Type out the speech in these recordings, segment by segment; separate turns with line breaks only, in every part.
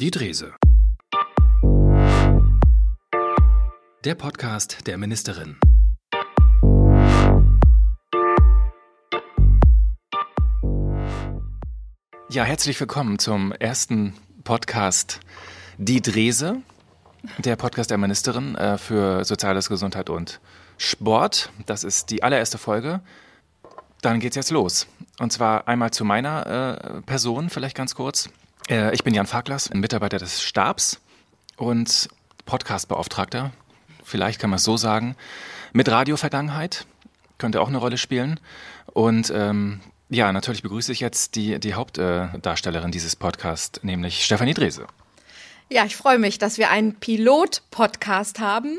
Die Drese. Der Podcast der Ministerin. Ja, herzlich willkommen zum ersten Podcast Die Drese, der Podcast der Ministerin äh, für Soziales, Gesundheit und Sport. Das ist die allererste Folge. Dann geht's jetzt los. Und zwar einmal zu meiner äh, Person, vielleicht ganz kurz. Äh, ich bin Jan Faklas, ein Mitarbeiter des Stabs und Podcastbeauftragter. Vielleicht kann man es so sagen. Mit Radio-Vergangenheit könnte auch eine Rolle spielen. Und ähm, ja, natürlich begrüße ich jetzt die, die Hauptdarstellerin dieses Podcasts, nämlich Stefanie Drese.
Ja, ich freue mich, dass wir einen Pilot-Podcast haben.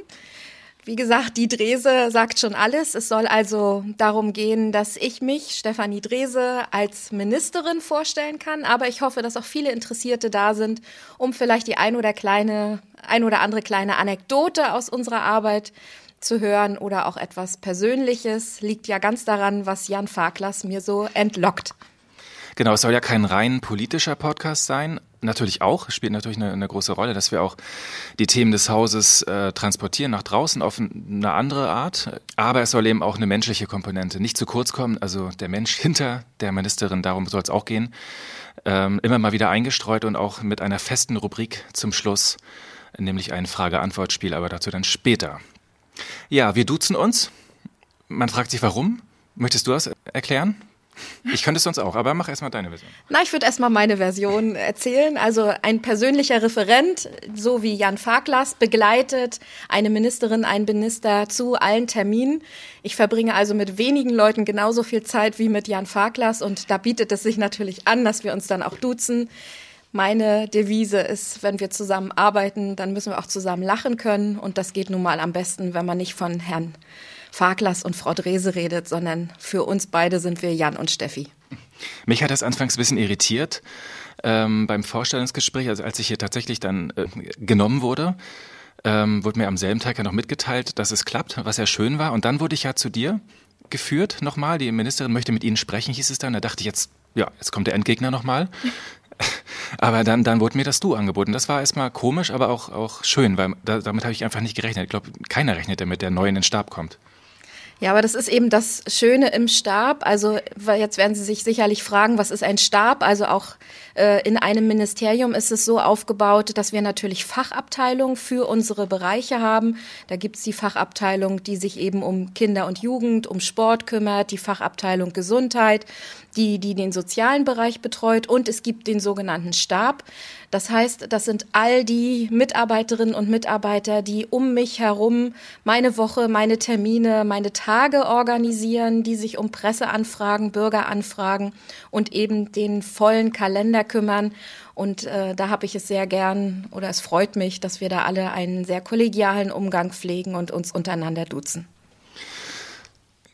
Wie gesagt, die Drese sagt schon alles. Es soll also darum gehen, dass ich mich, Stefanie Drese, als Ministerin vorstellen kann. Aber ich hoffe, dass auch viele Interessierte da sind, um vielleicht die ein oder kleine, ein oder andere kleine Anekdote aus unserer Arbeit zu hören oder auch etwas Persönliches. Liegt ja ganz daran, was Jan Faklas mir so entlockt.
Genau, es soll ja kein rein politischer Podcast sein. Natürlich auch, spielt natürlich eine, eine große Rolle, dass wir auch die Themen des Hauses äh, transportieren nach draußen auf eine andere Art. Aber es soll eben auch eine menschliche Komponente nicht zu kurz kommen. Also der Mensch hinter der Ministerin, darum soll es auch gehen. Ähm, immer mal wieder eingestreut und auch mit einer festen Rubrik zum Schluss, nämlich ein Frage-Antwort-Spiel, aber dazu dann später. Ja, wir duzen uns. Man fragt sich, warum. Möchtest du das erklären? Ich könnte es sonst auch, aber mach erstmal deine Version.
Na, ich würde erstmal meine Version erzählen. Also ein persönlicher Referent, so wie Jan Farklas, begleitet eine Ministerin, einen Minister zu allen Terminen. Ich verbringe also mit wenigen Leuten genauso viel Zeit wie mit Jan Farklas und da bietet es sich natürlich an, dass wir uns dann auch duzen. Meine Devise ist, wenn wir zusammen arbeiten, dann müssen wir auch zusammen lachen können und das geht nun mal am besten, wenn man nicht von Herrn Farklas und Frau Drese redet, sondern für uns beide sind wir Jan und Steffi.
Mich hat das anfangs ein bisschen irritiert ähm, beim Vorstellungsgespräch, also als ich hier tatsächlich dann äh, genommen wurde. Ähm, wurde mir am selben Tag ja noch mitgeteilt, dass es klappt, was ja schön war. Und dann wurde ich ja zu dir geführt nochmal. Die Ministerin möchte mit Ihnen sprechen, hieß es dann. Da dachte ich jetzt, ja, jetzt kommt der Endgegner nochmal. aber dann, dann wurde mir das Du angeboten. Das war erstmal komisch, aber auch, auch schön, weil da, damit habe ich einfach nicht gerechnet. Ich glaube, keiner rechnet damit, der neu in den Stab kommt.
Ja, aber das ist eben das Schöne im Stab. Also jetzt werden Sie sich sicherlich fragen, was ist ein Stab? Also auch äh, in einem Ministerium ist es so aufgebaut, dass wir natürlich Fachabteilungen für unsere Bereiche haben. Da gibt's die Fachabteilung, die sich eben um Kinder und Jugend, um Sport kümmert, die Fachabteilung Gesundheit, die, die den sozialen Bereich betreut und es gibt den sogenannten Stab. Das heißt, das sind all die Mitarbeiterinnen und Mitarbeiter, die um mich herum meine Woche, meine Termine, meine Tage organisieren, die sich um Presseanfragen, Bürgeranfragen und eben den vollen Kalender kümmern. Und äh, da habe ich es sehr gern oder es freut mich, dass wir da alle einen sehr kollegialen Umgang pflegen und uns untereinander duzen.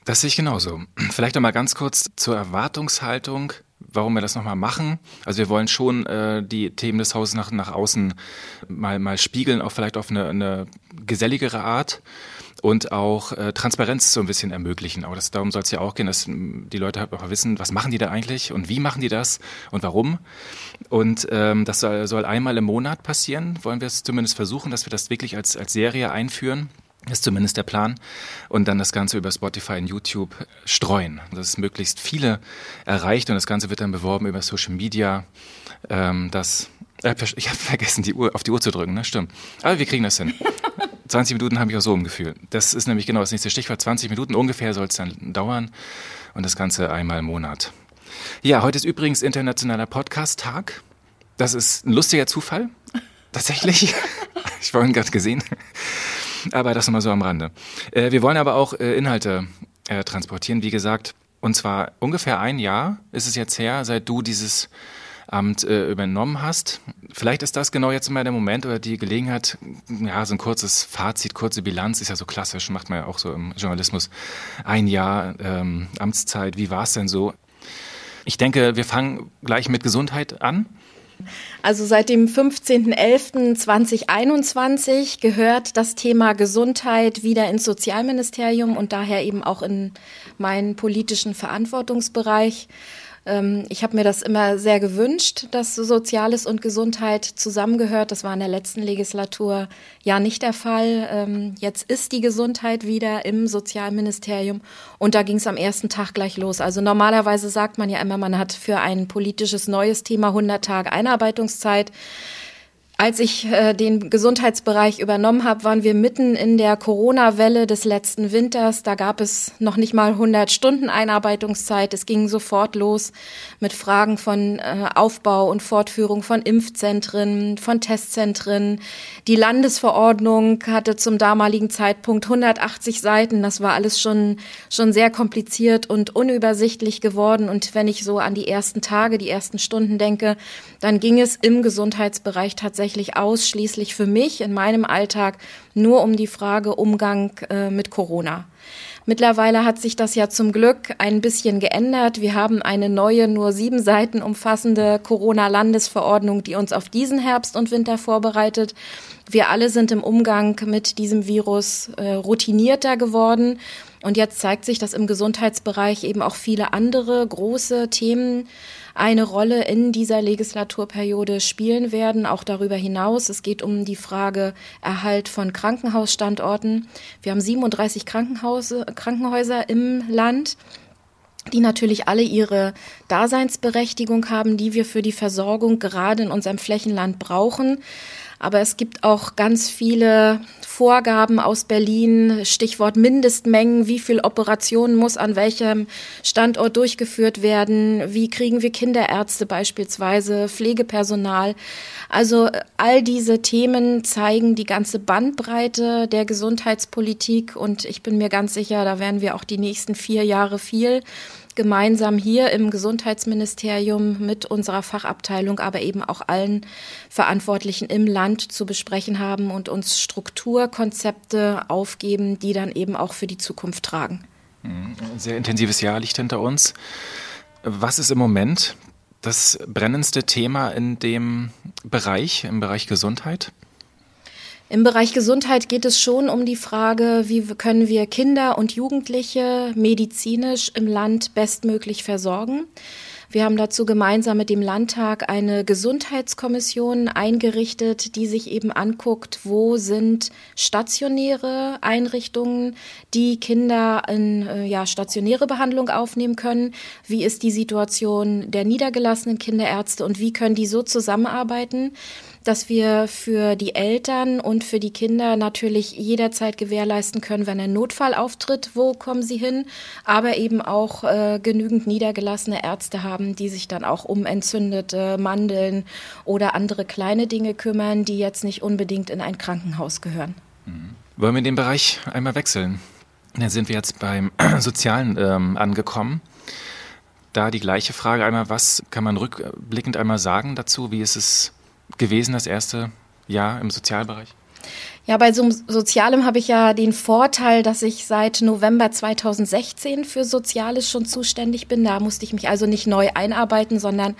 Das sehe ich genauso. Vielleicht noch mal ganz kurz zur Erwartungshaltung warum wir das nochmal machen. Also wir wollen schon äh, die Themen des Hauses nach, nach außen mal, mal spiegeln, auch vielleicht auf eine, eine geselligere Art und auch äh, Transparenz so ein bisschen ermöglichen. Aber das, darum soll es ja auch gehen, dass die Leute halt auch wissen, was machen die da eigentlich und wie machen die das und warum. Und ähm, das soll, soll einmal im Monat passieren, wollen wir es zumindest versuchen, dass wir das wirklich als, als Serie einführen. Ist zumindest der Plan. Und dann das Ganze über Spotify und YouTube streuen. Dass möglichst viele erreicht und das Ganze wird dann beworben über Social Media. Ähm, das, äh, ich habe vergessen, die Uhr, auf die Uhr zu drücken, ne? Stimmt. Aber wir kriegen das hin. 20 Minuten habe ich auch so im Gefühl. Das ist nämlich genau das nächste Stichwort. 20 Minuten ungefähr soll es dann dauern. Und das Ganze einmal im Monat. Ja, heute ist übrigens Internationaler Podcast-Tag. Das ist ein lustiger Zufall. Tatsächlich. ich vorhin gerade gesehen. Aber das nochmal so am Rande. Äh, wir wollen aber auch äh, Inhalte äh, transportieren, wie gesagt. Und zwar ungefähr ein Jahr ist es jetzt her, seit du dieses Amt äh, übernommen hast. Vielleicht ist das genau jetzt mal der Moment oder die Gelegenheit, ja, so ein kurzes Fazit, kurze Bilanz, ist ja so klassisch, macht man ja auch so im Journalismus. Ein Jahr ähm, Amtszeit, wie war es denn so? Ich denke, wir fangen gleich mit Gesundheit an.
Also seit dem 15.11.2021 gehört das Thema Gesundheit wieder ins Sozialministerium und daher eben auch in meinen politischen Verantwortungsbereich. Ähm, ich habe mir das immer sehr gewünscht, dass Soziales und Gesundheit zusammengehört. Das war in der letzten Legislatur ja nicht der Fall. Ähm, jetzt ist die Gesundheit wieder im Sozialministerium und da ging es am ersten Tag gleich los. Also normalerweise sagt man ja immer, man hat für ein politisches neues Thema 100 Tage Einarbeitungszeit. Als ich äh, den Gesundheitsbereich übernommen habe, waren wir mitten in der Corona-Welle des letzten Winters. Da gab es noch nicht mal 100 Stunden Einarbeitungszeit. Es ging sofort los mit Fragen von äh, Aufbau und Fortführung von Impfzentren, von Testzentren. Die Landesverordnung hatte zum damaligen Zeitpunkt 180 Seiten. Das war alles schon, schon sehr kompliziert und unübersichtlich geworden. Und wenn ich so an die ersten Tage, die ersten Stunden denke, dann ging es im Gesundheitsbereich tatsächlich tatsächlich ausschließlich für mich in meinem Alltag nur um die Frage Umgang äh, mit Corona. Mittlerweile hat sich das ja zum Glück ein bisschen geändert. Wir haben eine neue, nur sieben Seiten umfassende Corona-Landesverordnung, die uns auf diesen Herbst und Winter vorbereitet. Wir alle sind im Umgang mit diesem Virus äh, routinierter geworden. Und jetzt zeigt sich, dass im Gesundheitsbereich eben auch viele andere große Themen eine Rolle in dieser Legislaturperiode spielen werden, auch darüber hinaus. Es geht um die Frage Erhalt von Krankenhausstandorten. Wir haben 37 Krankenhause, Krankenhäuser im Land die natürlich alle ihre Daseinsberechtigung haben, die wir für die Versorgung gerade in unserem Flächenland brauchen. Aber es gibt auch ganz viele Vorgaben aus Berlin, Stichwort Mindestmengen, wie viel Operationen muss an welchem Standort durchgeführt werden, wie kriegen wir Kinderärzte beispielsweise, Pflegepersonal. Also all diese Themen zeigen die ganze Bandbreite der Gesundheitspolitik und ich bin mir ganz sicher, da werden wir auch die nächsten vier Jahre viel gemeinsam hier im Gesundheitsministerium mit unserer Fachabteilung, aber eben auch allen Verantwortlichen im Land zu besprechen haben und uns Strukturkonzepte aufgeben, die dann eben auch für die Zukunft tragen.
Ein sehr intensives Jahr liegt hinter uns. Was ist im Moment das brennendste Thema in dem Bereich, im Bereich Gesundheit?
Im Bereich Gesundheit geht es schon um die Frage, wie können wir Kinder und Jugendliche medizinisch im Land bestmöglich versorgen. Wir haben dazu gemeinsam mit dem Landtag eine Gesundheitskommission eingerichtet, die sich eben anguckt, wo sind stationäre Einrichtungen, die Kinder in äh, ja, stationäre Behandlung aufnehmen können. Wie ist die Situation der niedergelassenen Kinderärzte und wie können die so zusammenarbeiten? Dass wir für die Eltern und für die Kinder natürlich jederzeit gewährleisten können, wenn ein Notfall auftritt, wo kommen sie hin, aber eben auch äh, genügend niedergelassene Ärzte haben, die sich dann auch um entzündete Mandeln oder andere kleine Dinge kümmern, die jetzt nicht unbedingt in ein Krankenhaus gehören.
Mhm. Wollen wir den Bereich einmal wechseln? Dann sind wir jetzt beim Sozialen ähm, angekommen. Da die gleiche Frage einmal, was kann man rückblickend einmal sagen dazu? Wie ist es gewesen, das erste Jahr im Sozialbereich?
Ja, bei so Sozialem habe ich ja den Vorteil, dass ich seit November 2016 für Soziales schon zuständig bin. Da musste ich mich also nicht neu einarbeiten, sondern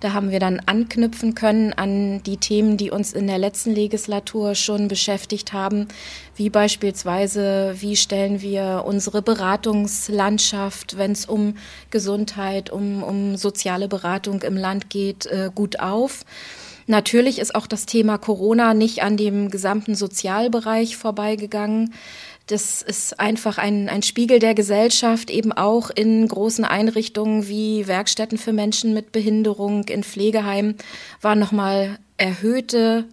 da haben wir dann anknüpfen können an die Themen, die uns in der letzten Legislatur schon beschäftigt haben, wie beispielsweise, wie stellen wir unsere Beratungslandschaft, wenn es um Gesundheit, um, um soziale Beratung im Land geht, äh, gut auf. Natürlich ist auch das Thema Corona nicht an dem gesamten Sozialbereich vorbeigegangen. Das ist einfach ein, ein Spiegel der Gesellschaft, eben auch in großen Einrichtungen wie Werkstätten für Menschen mit Behinderung, in Pflegeheimen waren nochmal erhöhte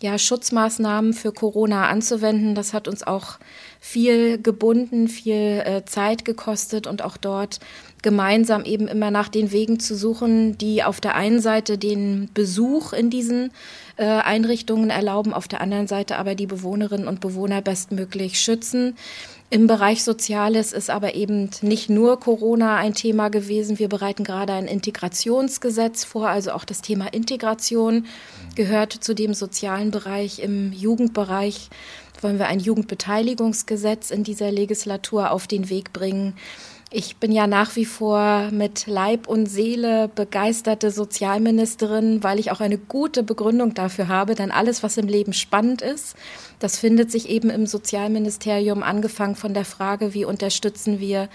ja, Schutzmaßnahmen für Corona anzuwenden. Das hat uns auch viel gebunden, viel äh, Zeit gekostet und auch dort gemeinsam eben immer nach den Wegen zu suchen, die auf der einen Seite den Besuch in diesen äh, Einrichtungen erlauben, auf der anderen Seite aber die Bewohnerinnen und Bewohner bestmöglich schützen. Im Bereich Soziales ist aber eben nicht nur Corona ein Thema gewesen. Wir bereiten gerade ein Integrationsgesetz vor, also auch das Thema Integration gehört zu dem sozialen Bereich. Im Jugendbereich wollen wir ein Jugendbeteiligungsgesetz in dieser Legislatur auf den Weg bringen. Ich bin ja nach wie vor mit Leib und Seele begeisterte Sozialministerin, weil ich auch eine gute Begründung dafür habe. Denn alles, was im Leben spannend ist, das findet sich eben im Sozialministerium, angefangen von der Frage, wie unterstützen wir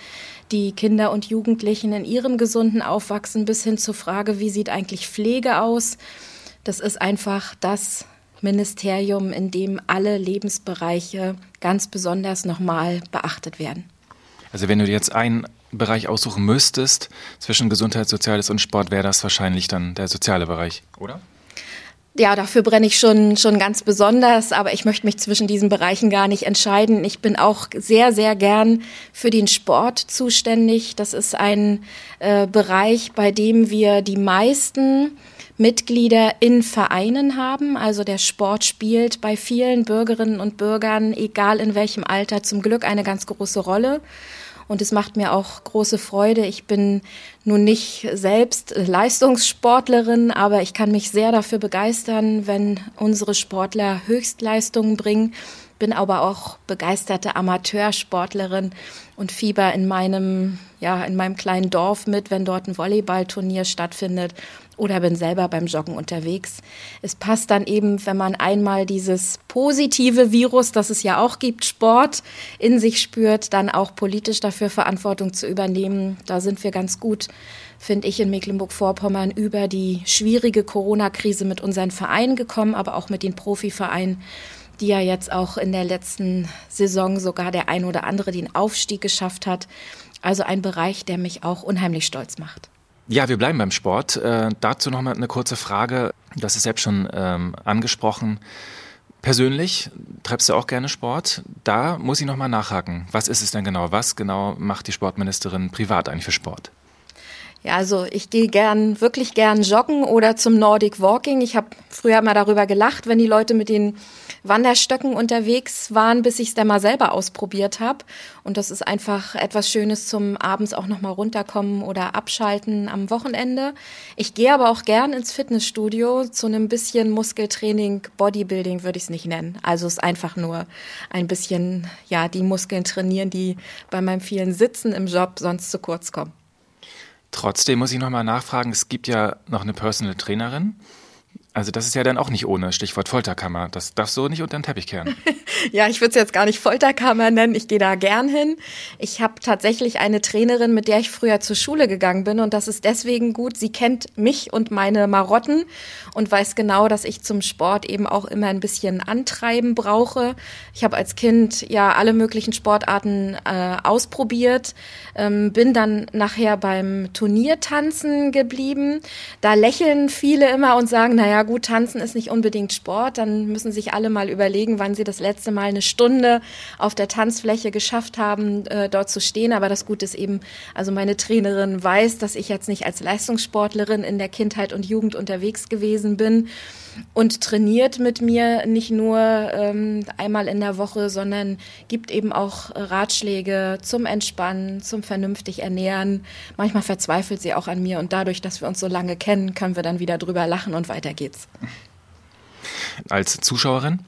die Kinder und Jugendlichen in ihrem gesunden Aufwachsen bis hin zur Frage, wie sieht eigentlich Pflege aus. Das ist einfach das Ministerium, in dem alle Lebensbereiche ganz besonders nochmal beachtet werden.
Also wenn du dir jetzt einen Bereich aussuchen müsstest zwischen Gesundheit, Soziales und Sport, wäre das wahrscheinlich dann der soziale Bereich, oder?
Ja, dafür brenne ich schon, schon ganz besonders, aber ich möchte mich zwischen diesen Bereichen gar nicht entscheiden. Ich bin auch sehr, sehr gern für den Sport zuständig. Das ist ein äh, Bereich, bei dem wir die meisten Mitglieder in Vereinen haben. Also der Sport spielt bei vielen Bürgerinnen und Bürgern, egal in welchem Alter, zum Glück eine ganz große Rolle. Und es macht mir auch große Freude. Ich bin nun nicht selbst Leistungssportlerin, aber ich kann mich sehr dafür begeistern, wenn unsere Sportler Höchstleistungen bringen. Bin aber auch begeisterte Amateursportlerin und fieber in meinem, ja, in meinem kleinen Dorf mit, wenn dort ein Volleyballturnier stattfindet oder bin selber beim Joggen unterwegs. Es passt dann eben, wenn man einmal dieses positive Virus, das es ja auch gibt, Sport in sich spürt, dann auch politisch dafür Verantwortung zu übernehmen. Da sind wir ganz gut, finde ich, in Mecklenburg-Vorpommern über die schwierige Corona-Krise mit unseren Vereinen gekommen, aber auch mit den Profivereinen die ja jetzt auch in der letzten Saison sogar der ein oder andere den Aufstieg geschafft hat. Also ein Bereich, der mich auch unheimlich stolz macht.
Ja, wir bleiben beim Sport. Äh, dazu nochmal eine kurze Frage. Das ist selbst schon ähm, angesprochen. Persönlich treibst du auch gerne Sport. Da muss ich nochmal nachhaken. Was ist es denn genau? Was genau macht die Sportministerin privat eigentlich für Sport?
Ja, also ich gehe gern, wirklich gern joggen oder zum Nordic Walking. Ich habe früher mal darüber gelacht, wenn die Leute mit den Wanderstöcken unterwegs waren, bis ich es dann mal selber ausprobiert habe. Und das ist einfach etwas Schönes zum abends auch nochmal runterkommen oder abschalten am Wochenende. Ich gehe aber auch gern ins Fitnessstudio zu einem bisschen Muskeltraining, Bodybuilding würde ich es nicht nennen. Also es ist einfach nur ein bisschen, ja, die Muskeln trainieren, die bei meinem vielen Sitzen im Job sonst zu kurz kommen.
Trotzdem muss ich nochmal nachfragen, es gibt ja noch eine Personal Trainerin. Also das ist ja dann auch nicht ohne Stichwort Folterkammer. Das darfst du nicht unter den Teppich kehren.
ja, ich würde es jetzt gar nicht Folterkammer nennen. Ich gehe da gern hin. Ich habe tatsächlich eine Trainerin, mit der ich früher zur Schule gegangen bin und das ist deswegen gut. Sie kennt mich und meine Marotten und weiß genau, dass ich zum Sport eben auch immer ein bisschen Antreiben brauche. Ich habe als Kind ja alle möglichen Sportarten äh, ausprobiert, ähm, bin dann nachher beim Turniertanzen geblieben. Da lächeln viele immer und sagen, naja, gut, tanzen ist nicht unbedingt Sport, dann müssen sich alle mal überlegen, wann sie das letzte Mal eine Stunde auf der Tanzfläche geschafft haben, äh, dort zu stehen. Aber das Gute ist eben, also meine Trainerin weiß, dass ich jetzt nicht als Leistungssportlerin in der Kindheit und Jugend unterwegs gewesen bin und trainiert mit mir nicht nur ähm, einmal in der Woche, sondern gibt eben auch Ratschläge zum Entspannen, zum vernünftig ernähren. Manchmal verzweifelt sie auch an mir und dadurch, dass wir uns so lange kennen, können wir dann wieder drüber lachen und weiter geht's.
Als Zuschauerin,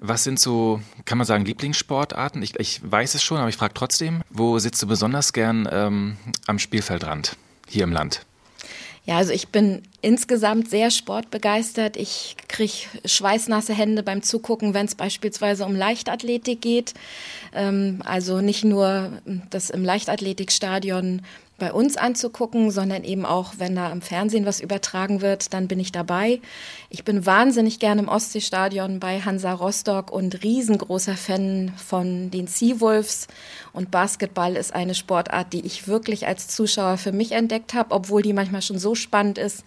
was sind so, kann man sagen, Lieblingssportarten? Ich, ich weiß es schon, aber ich frage trotzdem, wo sitzt du besonders gern ähm, am Spielfeldrand hier im Land?
Ja, also ich bin insgesamt sehr sportbegeistert. Ich kriege schweißnasse Hände beim Zugucken, wenn es beispielsweise um Leichtathletik geht. Ähm, also nicht nur das im Leichtathletikstadion bei uns anzugucken, sondern eben auch, wenn da im Fernsehen was übertragen wird, dann bin ich dabei. Ich bin wahnsinnig gerne im Ostseestadion bei Hansa Rostock und riesengroßer Fan von den Seawolves. Und Basketball ist eine Sportart, die ich wirklich als Zuschauer für mich entdeckt habe, obwohl die manchmal schon so spannend ist,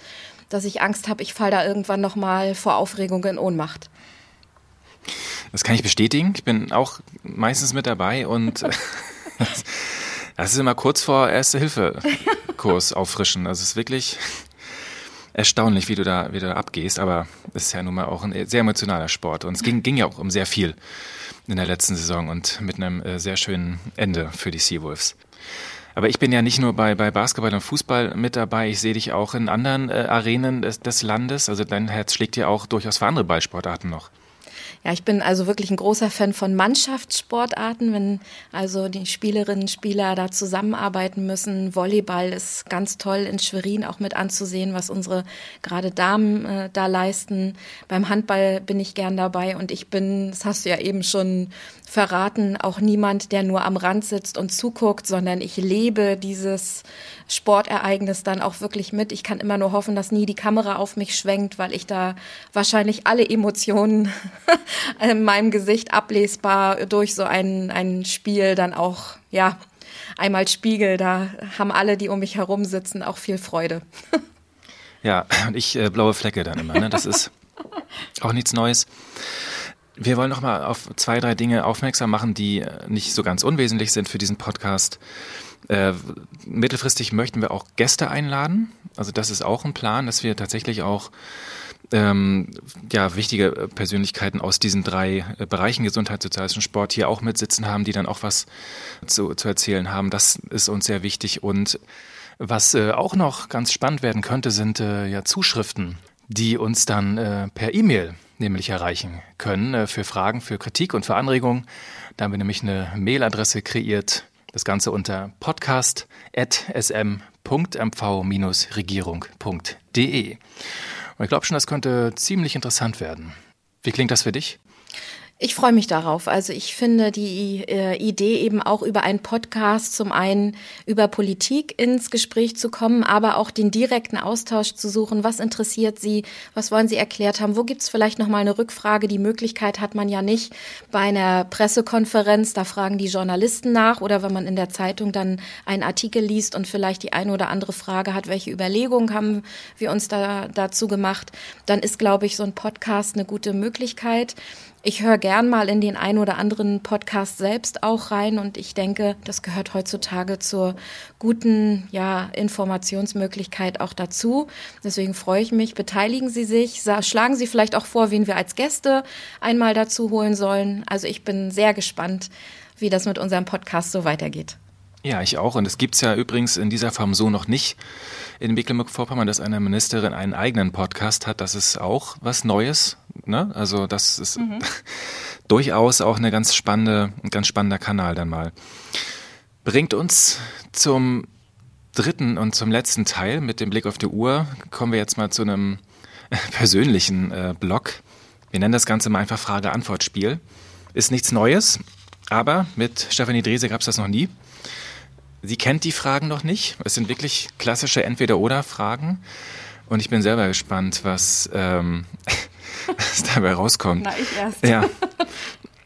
dass ich Angst habe, ich falle da irgendwann noch mal vor Aufregung in Ohnmacht.
Das kann ich bestätigen. Ich bin auch meistens mit dabei und Das ist immer kurz vor Erste-Hilfe-Kurs auffrischen. Also es ist wirklich erstaunlich, wie du da wieder abgehst, aber es ist ja nun mal auch ein sehr emotionaler Sport. Und es ging, ging ja auch um sehr viel in der letzten Saison und mit einem äh, sehr schönen Ende für die Seawolves. Aber ich bin ja nicht nur bei, bei Basketball und Fußball mit dabei, ich sehe dich auch in anderen äh, Arenen des, des Landes. Also dein Herz schlägt ja auch durchaus für andere Ballsportarten noch.
Ja, ich bin also wirklich ein großer Fan von Mannschaftssportarten, wenn also die Spielerinnen und Spieler da zusammenarbeiten müssen. Volleyball ist ganz toll in Schwerin auch mit anzusehen, was unsere gerade Damen äh, da leisten. Beim Handball bin ich gern dabei und ich bin, das hast du ja eben schon verraten, auch niemand, der nur am Rand sitzt und zuguckt, sondern ich lebe dieses Sportereignis dann auch wirklich mit. Ich kann immer nur hoffen, dass nie die Kamera auf mich schwenkt, weil ich da wahrscheinlich alle Emotionen in meinem Gesicht ablesbar durch so ein, ein Spiel dann auch, ja, einmal spiegel. Da haben alle, die um mich herum sitzen, auch viel Freude.
ja, und ich äh, blaue Flecke dann immer. Ne? Das ist auch nichts Neues. Wir wollen noch mal auf zwei, drei Dinge aufmerksam machen, die äh, nicht so ganz unwesentlich sind für diesen Podcast. Äh, mittelfristig möchten wir auch Gäste einladen. Also das ist auch ein Plan, dass wir tatsächlich auch ähm, ja, wichtige Persönlichkeiten aus diesen drei äh, Bereichen Gesundheit, Soziales und Sport hier auch mitsitzen haben, die dann auch was zu, zu erzählen haben. Das ist uns sehr wichtig. Und was äh, auch noch ganz spannend werden könnte, sind äh, ja Zuschriften, die uns dann äh, per E-Mail nämlich erreichen können äh, für Fragen, für Kritik und für Anregungen. Da haben wir nämlich eine Mailadresse kreiert. Das Ganze unter podcast.sm.mv-regierung.de. Und ich glaube schon, das könnte ziemlich interessant werden. Wie klingt das für dich?
Ich freue mich darauf. Also ich finde die äh, Idee eben auch über einen Podcast zum einen über Politik ins Gespräch zu kommen, aber auch den direkten Austausch zu suchen. Was interessiert Sie? Was wollen Sie erklärt haben? Wo gibt es vielleicht noch mal eine Rückfrage? Die Möglichkeit hat man ja nicht bei einer Pressekonferenz. Da fragen die Journalisten nach oder wenn man in der Zeitung dann einen Artikel liest und vielleicht die eine oder andere Frage hat, welche Überlegungen haben wir uns da dazu gemacht, dann ist, glaube ich, so ein Podcast eine gute Möglichkeit. Ich höre gern mal in den ein oder anderen Podcast selbst auch rein und ich denke, das gehört heutzutage zur guten ja, Informationsmöglichkeit auch dazu. Deswegen freue ich mich. Beteiligen Sie sich, schlagen Sie vielleicht auch vor, wen wir als Gäste einmal dazu holen sollen. Also ich bin sehr gespannt, wie das mit unserem Podcast so weitergeht.
Ja, ich auch. Und es gibt es ja übrigens in dieser Form so noch nicht in Mecklenburg-Vorpommern, dass eine Ministerin einen eigenen Podcast hat. Das ist auch was Neues. Ne? Also das ist mhm. durchaus auch eine ganz spannende, ein ganz spannender Kanal dann mal. Bringt uns zum dritten und zum letzten Teil mit dem Blick auf die Uhr. Kommen wir jetzt mal zu einem persönlichen äh, Blog. Wir nennen das Ganze mal einfach Frage-Antwort-Spiel. Ist nichts Neues, aber mit Stefanie Drese gab es das noch nie. Sie kennt die Fragen noch nicht. Es sind wirklich klassische Entweder-Oder-Fragen. Und ich bin selber gespannt, was, ähm, was dabei rauskommt.
Na, ich erst.
Ja.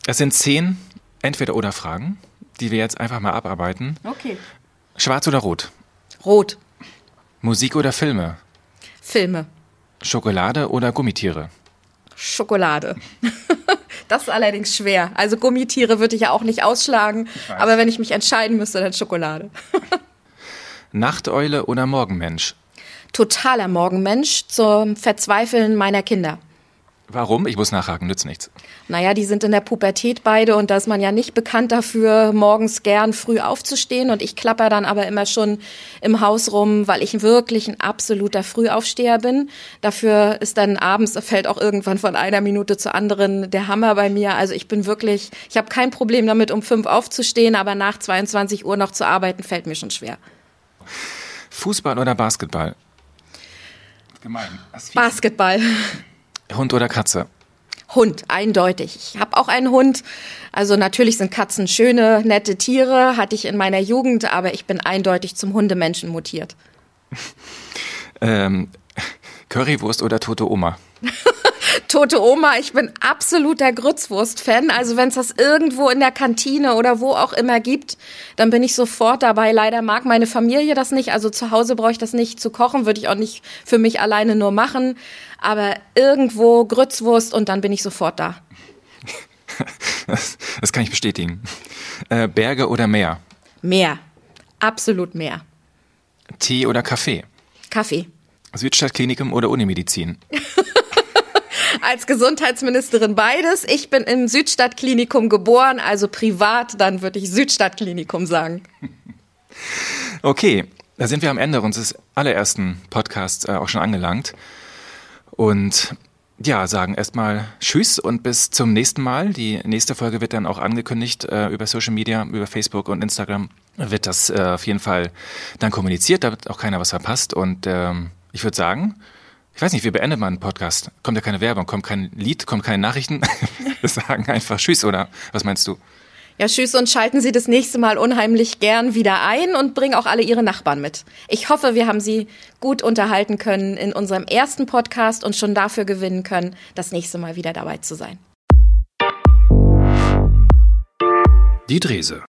Es sind zehn Entweder-Oder-Fragen, die wir jetzt einfach mal abarbeiten.
Okay.
Schwarz oder rot?
Rot.
Musik oder Filme?
Filme.
Schokolade oder Gummitiere?
Schokolade. Das ist allerdings schwer. Also Gummitiere würde ich ja auch nicht ausschlagen, aber wenn ich mich entscheiden müsste, dann Schokolade.
Nachteule oder Morgenmensch?
Totaler Morgenmensch zum Verzweifeln meiner Kinder.
Warum? Ich muss nachhaken, nützt nichts.
Naja, die sind in der Pubertät beide und da ist man ja nicht bekannt dafür, morgens gern früh aufzustehen. Und ich klapper dann aber immer schon im Haus rum, weil ich wirklich ein absoluter Frühaufsteher bin. Dafür ist dann abends, fällt auch irgendwann von einer Minute zur anderen der Hammer bei mir. Also ich bin wirklich, ich habe kein Problem damit, um fünf aufzustehen, aber nach 22 Uhr noch zu arbeiten, fällt mir schon schwer.
Fußball oder Basketball?
Gemein. Basketball.
Hund oder Katze?
Hund, eindeutig. Ich habe auch einen Hund. Also natürlich sind Katzen schöne, nette Tiere, hatte ich in meiner Jugend, aber ich bin eindeutig zum Hundemenschen mutiert.
ähm, Currywurst oder tote Oma?
tote Oma, ich bin absoluter Grützwurst-Fan. Also wenn es das irgendwo in der Kantine oder wo auch immer gibt, dann bin ich sofort dabei. Leider mag meine Familie das nicht. Also zu Hause brauche ich das nicht zu kochen, würde ich auch nicht für mich alleine nur machen. Aber irgendwo Grützwurst und dann bin ich sofort da.
Das, das kann ich bestätigen. Äh, Berge oder Meer?
Meer. Absolut Meer.
Tee oder Kaffee?
Kaffee.
Südstadtklinikum oder Unimedizin?
als Gesundheitsministerin beides. Ich bin im Südstadtklinikum geboren, also privat, dann würde ich Südstadtklinikum sagen.
Okay, da sind wir am Ende unseres allerersten Podcasts äh, auch schon angelangt. Und ja, sagen erstmal Tschüss und bis zum nächsten Mal. Die nächste Folge wird dann auch angekündigt äh, über Social Media, über Facebook und Instagram. Wird das äh, auf jeden Fall dann kommuniziert, damit auch keiner was verpasst. Und ähm, ich würde sagen, ich weiß nicht, wir beenden mal einen Podcast. Kommt ja keine Werbung, kommt kein Lied, kommt keine Nachrichten. wir sagen einfach Tschüss, oder? Was meinst du?
Ja, tschüss und schalten Sie das nächste Mal unheimlich gern wieder ein und bringen auch alle Ihre Nachbarn mit. Ich hoffe, wir haben Sie gut unterhalten können in unserem ersten Podcast und schon dafür gewinnen können, das nächste Mal wieder dabei zu sein.
Die Drese.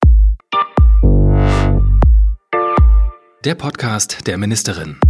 Der Podcast der Ministerin.